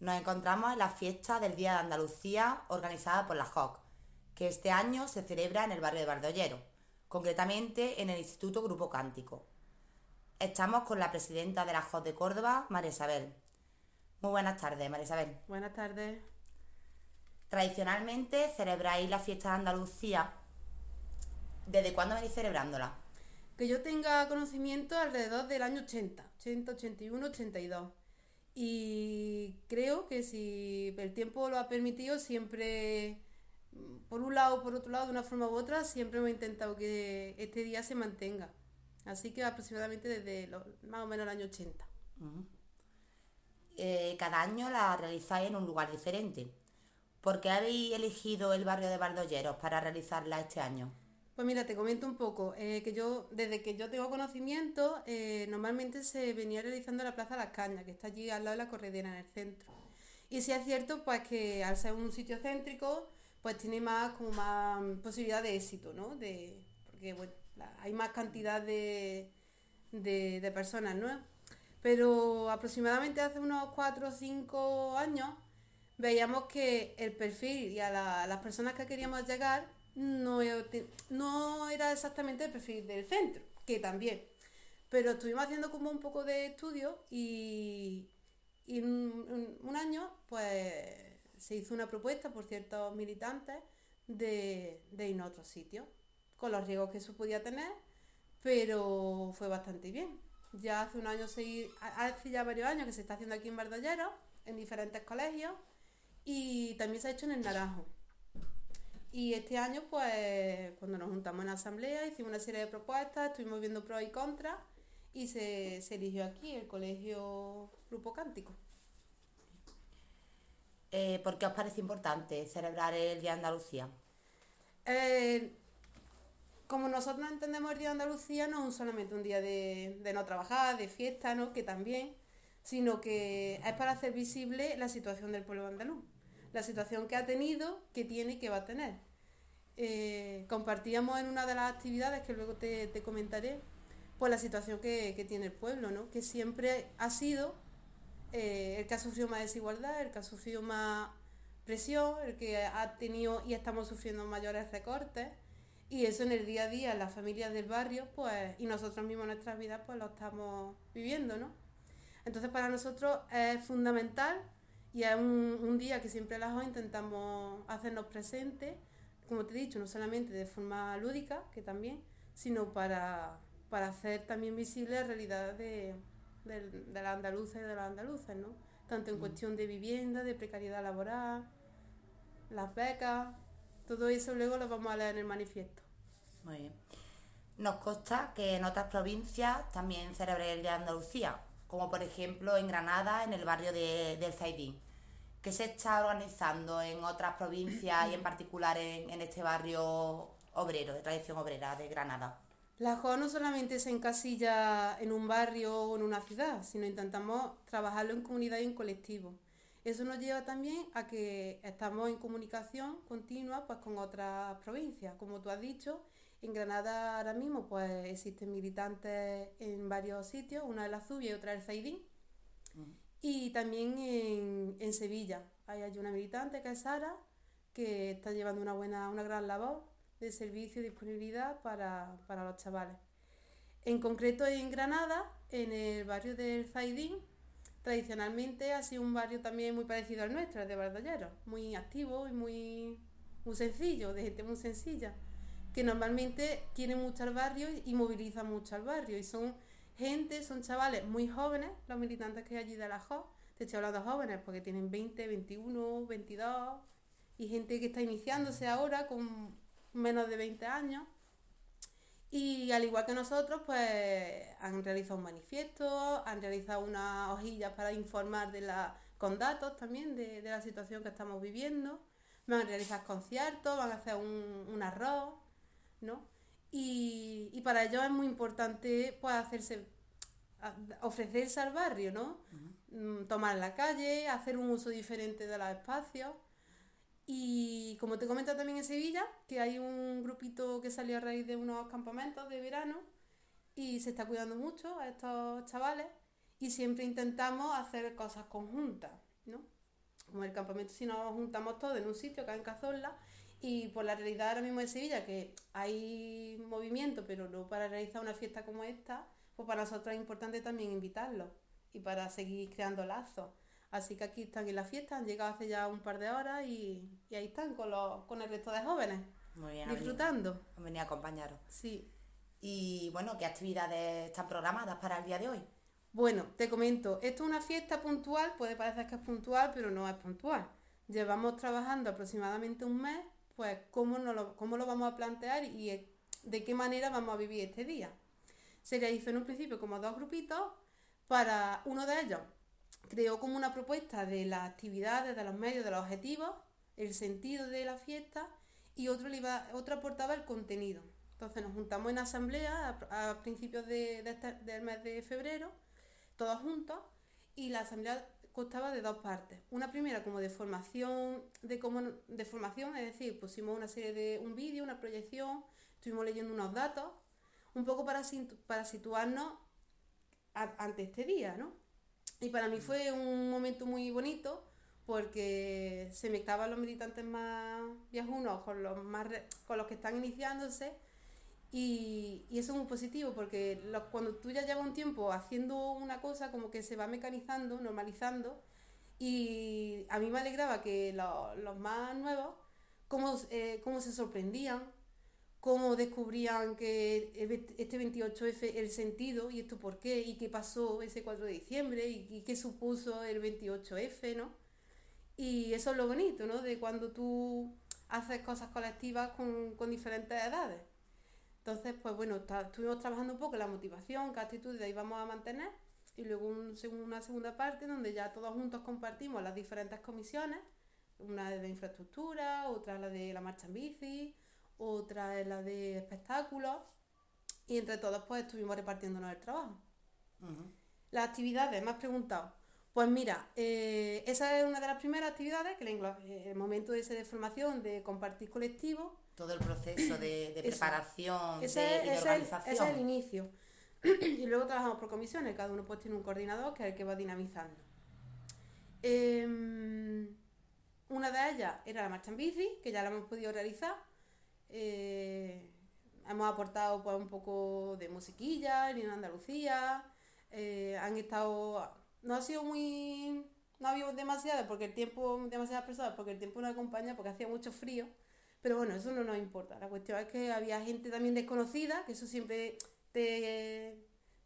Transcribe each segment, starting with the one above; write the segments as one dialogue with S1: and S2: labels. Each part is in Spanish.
S1: Nos encontramos en la fiesta del Día de Andalucía organizada por la JOC, que este año se celebra en el barrio de Bardollero, concretamente en el Instituto Grupo Cántico. Estamos con la presidenta de la JOC de Córdoba, María Isabel. Muy buenas tardes, María Isabel.
S2: Buenas tardes.
S1: Tradicionalmente celebráis la fiesta de Andalucía. ¿Desde cuándo venís celebrándola?
S2: Que yo tenga conocimiento alrededor del año 80, 80, 81, 82. Y creo que si el tiempo lo ha permitido, siempre, por un lado o por otro lado, de una forma u otra, siempre hemos intentado que este día se mantenga. Así que aproximadamente desde más o menos el año 80.
S1: Eh, cada año la realizáis en un lugar diferente. ¿Por qué habéis elegido el barrio de Bardolleros para realizarla este año?
S2: Pues mira, te comento un poco, eh, que yo, desde que yo tengo conocimiento, eh, normalmente se venía realizando la Plaza Las Cañas, que está allí al lado de la corredera, en el centro. Y si es cierto, pues que al ser un sitio céntrico, pues tiene más, como más posibilidad de éxito, ¿no? De, porque hay más cantidad de, de, personas, ¿no? Pero aproximadamente hace unos 4 o 5 años veíamos que el perfil y a las personas que queríamos llegar no, no era exactamente el perfil del centro, que también. Pero estuvimos haciendo como un poco de estudio y, y un, año pues se hizo una propuesta por ciertos militantes de, de ir a otro sitio, con los riesgos que eso podía tener, pero fue bastante bien. Ya hace un año, hace ya varios años que se está haciendo aquí en Bardallero, en diferentes colegios, y también se ha hecho en el Naranjo. Y este año, pues, cuando nos juntamos en la asamblea, hicimos una serie de propuestas, estuvimos viendo pros y contras y se, eligió aquí el colegio Grupo Cántico.
S1: Eh, ¿Por qué os parece importante celebrar el Día de Andalucía?
S2: Eh, como nosotros entendemos el Día de Andalucía, no es solamente un día de, de no trabajar, de fiesta, ¿no? que también, sino que es para hacer visible la situación del pueblo andaluz la situación que ha tenido, que tiene y que va a tener. Eh, compartíamos en una de las actividades que luego te, comentaré, pues la situación que, tiene el pueblo, ¿no? que siempre ha sido eh, el que ha sufrido más desigualdad, el que ha sufrido más presión, el que ha tenido y estamos sufriendo mayores recortes. Y eso en el día a día, las familias del barrio, pues, y nosotros mismos en nuestras vidas, pues lo estamos viviendo, ¿no? Entonces para nosotros es fundamental y es un, día que siempre las intentamos hacernos presentes, como te he dicho, no solamente de forma lúdica, que también, sino para, hacer también visible la realidad de, de, de las andaluzas y de los andaluces, ¿no? Tanto en mm. cuestión de vivienda, de precariedad laboral, las becas, todo eso luego lo vamos a leer en el manifiesto.
S1: Muy bien. Nos consta que en otras provincias también celebre el Día de Andalucía, como por ejemplo en Granada, en el barrio de, del Zaidín. ¿Qué se está organizando en otras provincias y en particular en, este barrio obrero, de tradición obrera de Granada?
S2: La JO no solamente se encasilla en un barrio o en una ciudad, sino intentamos trabajarlo en comunidad y en colectivo. Eso nos lleva también a que estamos en comunicación continua pues, con otras provincias. Como tú has dicho, en Granada ahora mismo pues, existen militantes en varios sitios, una de la Zubia y otra del Zaidín. Y también en, Sevilla hay, una militante que es Sara, que está llevando una buena, una gran labor de servicio y disponibilidad para, los chavales. En concreto en Granada, en el barrio del Zaidín, tradicionalmente ha sido un barrio también muy parecido al nuestro, de Bardallero, muy activo y muy, muy sencillo, de gente muy sencilla, que normalmente quiere mucho al barrio y moviliza mucho al barrio. Y son gente, son chavales muy jóvenes, los militantes que hay allí de la JO, te estoy hablando de jóvenes porque tienen 20, 21, 22, y gente que está iniciándose ahora con menos de 20 años. Y al igual que nosotros, pues han realizado un manifiesto, han realizado unas hojillas para informar de la, con datos también de, la situación que estamos viviendo, van a realizar conciertos, van a hacer un, un arroz, ¿no? Y, para ello es muy importante pues, hacerse, ofrecerse al barrio, ¿no? Mm, tomar la calle, hacer un uso diferente de los espacios. Y como te comento también en Sevilla, que hay un grupito que salió a raíz de unos campamentos de verano y se está cuidando mucho a estos chavales y siempre intentamos hacer cosas conjuntas, ¿no? como el campamento si nos juntamos todos en un sitio, acá en Cazorla, y por la realidad ahora mismo en Sevilla, que hay movimiento, pero no para realizar una fiesta como esta, pues para nosotros es importante también invitarlos y para seguir creando lazos. Así que aquí están en la fiesta, han llegado hace ya un par de horas y, ahí están con, los, con el resto de jóvenes.
S1: Muy bien.
S2: Disfrutando.
S1: Han venido a acompañaros.
S2: Sí.
S1: Y bueno, ¿qué actividades están programadas para el día de hoy?
S2: Bueno, te comento, esto es una fiesta puntual, puede parecer que es puntual, pero no es puntual. Llevamos trabajando aproximadamente un mes, pues cómo, lo, cómo lo vamos a plantear y de qué manera vamos a vivir este día. Se realizó en un principio como dos grupitos, para uno de ellos creó como una propuesta de las actividades, de los medios, de los objetivos, el sentido de la fiesta y otro, le aportaba el contenido. Entonces nos juntamos en asamblea a, principios de, este, del mes de febrero, todos juntos, y la asamblea constaba de dos partes. Una primera como de formación, de, como, de formación, es decir, pusimos una serie de un vídeo, una proyección, estuvimos leyendo unos datos, un poco para, para situarnos ante este día, ¿no? Y para mí fue un momento muy bonito porque se mezclaban los militantes más viejunos con los más con los que están iniciándose y, eso es muy positivo porque cuando tú ya llevas un tiempo haciendo una cosa, como que se va mecanizando, normalizando. Y a mí me alegraba que los más nuevos, cómo, eh, cómo se sorprendían, cómo descubrían que este 28F el sentido y esto por qué y qué pasó ese 4 de diciembre y, qué supuso el 28F, ¿no? Y eso es lo bonito, ¿no? De cuando tú haces cosas colectivas con, con diferentes edades. Entonces, pues bueno, estuvimos trabajando un poco la motivación, qué actitudes íbamos a mantener y luego una segunda parte donde ya todos juntos compartimos las diferentes comisiones, una de infraestructura, otra la de la marcha en bici, otra es la de espectáculos y entre todos pues estuvimos repartiéndonos el trabajo. Las actividades, me has preguntado. Pues mira, eh, esa es una de las primeras actividades, que el momento ese de formación, de compartir colectivo,
S1: todo el proceso de, preparación
S2: ese,
S1: de, y de organización.
S2: ese es el inicio. y luego trabajamos por comisiones, cada uno pues tiene un coordinador que es el que va dinamizando. Em, una de ellas era la marcha en bici, que ya la hemos podido realizar. Eh, hemos aportado pues, un poco de musiquilla en Andalucía. Eh, han estado. No ha sido muy. No ha habido demasiadas porque el tiempo, demasiadas personas porque el tiempo no acompaña, porque hacía mucho frío. Pero bueno, eso no nos importa. La cuestión es que había gente también desconocida, que eso siempre te,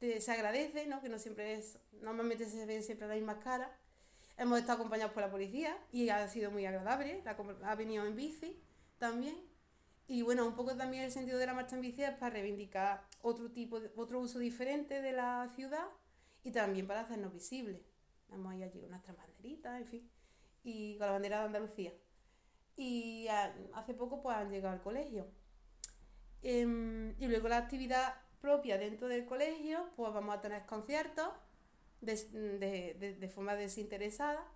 S2: se agradece, ¿no? Que no siempre es, normalmente se ven siempre las mismas caras. Hemos estado acompañados por la policía y ha sido muy agradable. ha venido en bici también. Y bueno, un poco también el sentido de la marcha en bici es para reivindicar otro tipo, de, otro uso diferente de la ciudad y también para hacernos visibles. Hemos ido allí con nuestras banderitas, en fin, y con la bandera de Andalucía y hace poco pues han llegado al colegio. Em, y luego la actividad propia dentro del colegio, pues vamos a tener conciertos de, forma desinteresada.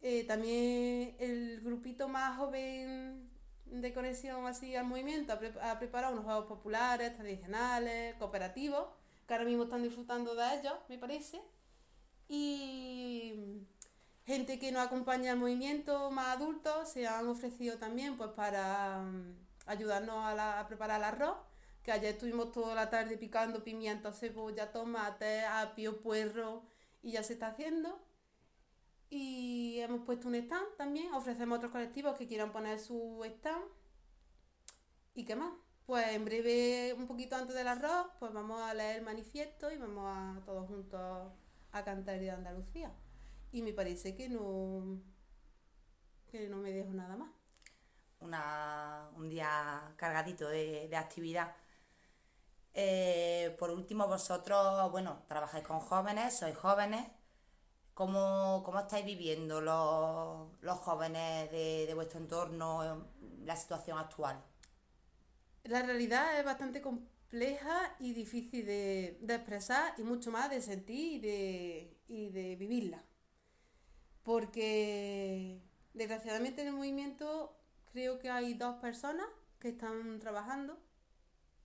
S2: Eh, también el grupito más joven de conexión así al movimiento ha, preparado unos juegos populares, tradicionales, cooperativos, que ahora mismo están disfrutando de ellos, me parece. Y gente que nos acompaña al movimiento, más adultos, se han ofrecido también pues para mm, ayudarnos a, preparar el arroz, que ayer estuvimos toda la tarde picando pimiento, cebolla, tomate, apio, puerro y ya se está haciendo. Y hemos puesto un stand también, ofrecemos a otros colectivos que quieran poner su stand. ¿Y qué más? Pues en breve, un poquito antes del arroz, pues vamos a leer el manifiesto y vamos a todos juntos a cantar de Andalucía y me parece que no, que no me dejo nada más.
S1: un día cargadito de, actividad. Eh, por último, vosotros, bueno, trabajáis con jóvenes, sois jóvenes. ¿Cómo, estáis viviendo los, jóvenes de, vuestro entorno la situación actual?
S2: La realidad es bastante compleja y difícil de, expresar y mucho más de sentir y de vivirla porque desgraciadamente en el movimiento creo que hay dos personas que están trabajando.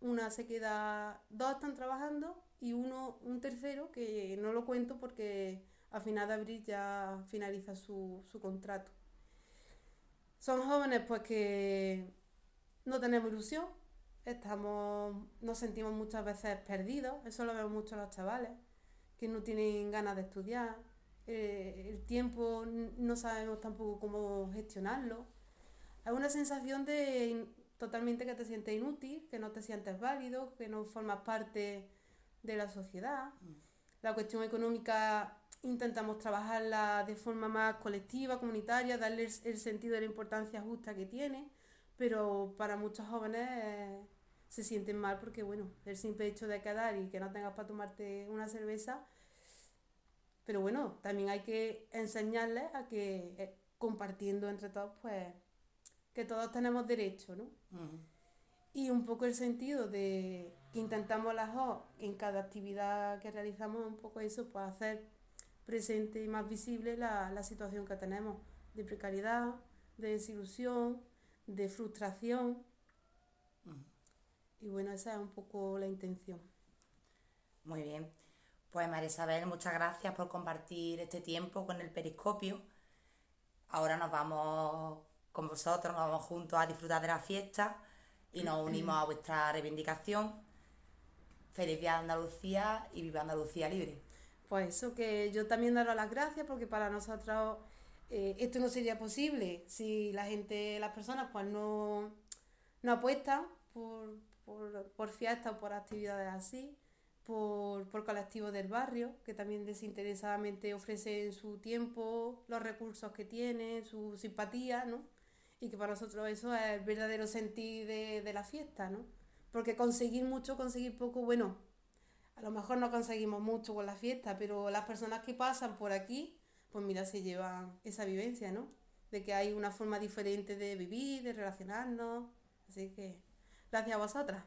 S2: Una se queda, dos están trabajando y uno, un tercero que no lo cuento porque a final de abril ya finaliza su, su contrato. Son jóvenes pues que no tenemos ilusión, estamos, nos sentimos muchas veces perdidos, eso lo vemos mucho los chavales, que no tienen ganas de estudiar, eh, el tiempo no sabemos tampoco cómo gestionarlo. Hay una sensación de totalmente que te sientes inútil, que no te sientes válido, que no formas parte de la sociedad. Mm. La cuestión económica intentamos trabajarla de forma más colectiva, comunitaria, darle el, sentido de la importancia justa que tiene, pero para muchos jóvenes eh, se sienten mal porque, bueno, el simple hecho de quedar y que no tengas para tomarte una cerveza, pero bueno, también hay que enseñarles a que eh, compartiendo entre todos, pues, que todos tenemos derecho, ¿no? Y un poco el sentido de que intentamos las dos en cada actividad que realizamos, un poco eso, pues hacer presente y más visible la, la situación que tenemos de precariedad, de desilusión, de frustración. Y bueno, esa es un poco la intención.
S1: Muy bien. Pues María Isabel, muchas gracias por compartir este tiempo con el periscopio. Ahora nos vamos con vosotros, nos vamos juntos a disfrutar de la fiesta y nos unimos a vuestra reivindicación. Feliz Día de Andalucía y viva Andalucía libre.
S2: Pues eso, que yo también daré las gracias porque para nosotros eh, esto no sería posible si la gente, las personas pues no, no apuestan por, por, por fiestas o por actividades así por, por colectivos del barrio, que también desinteresadamente ofrecen su tiempo, los recursos que tienen, su simpatía, ¿no? Y que para nosotros eso es el verdadero sentir de, de la fiesta, ¿no? Porque conseguir mucho, conseguir poco, bueno, a lo mejor no conseguimos mucho con la fiesta, pero las personas que pasan por aquí, pues mira, se llevan esa vivencia, ¿no? De que hay una forma diferente de vivir, de relacionarnos. Así que, gracias a vosotras.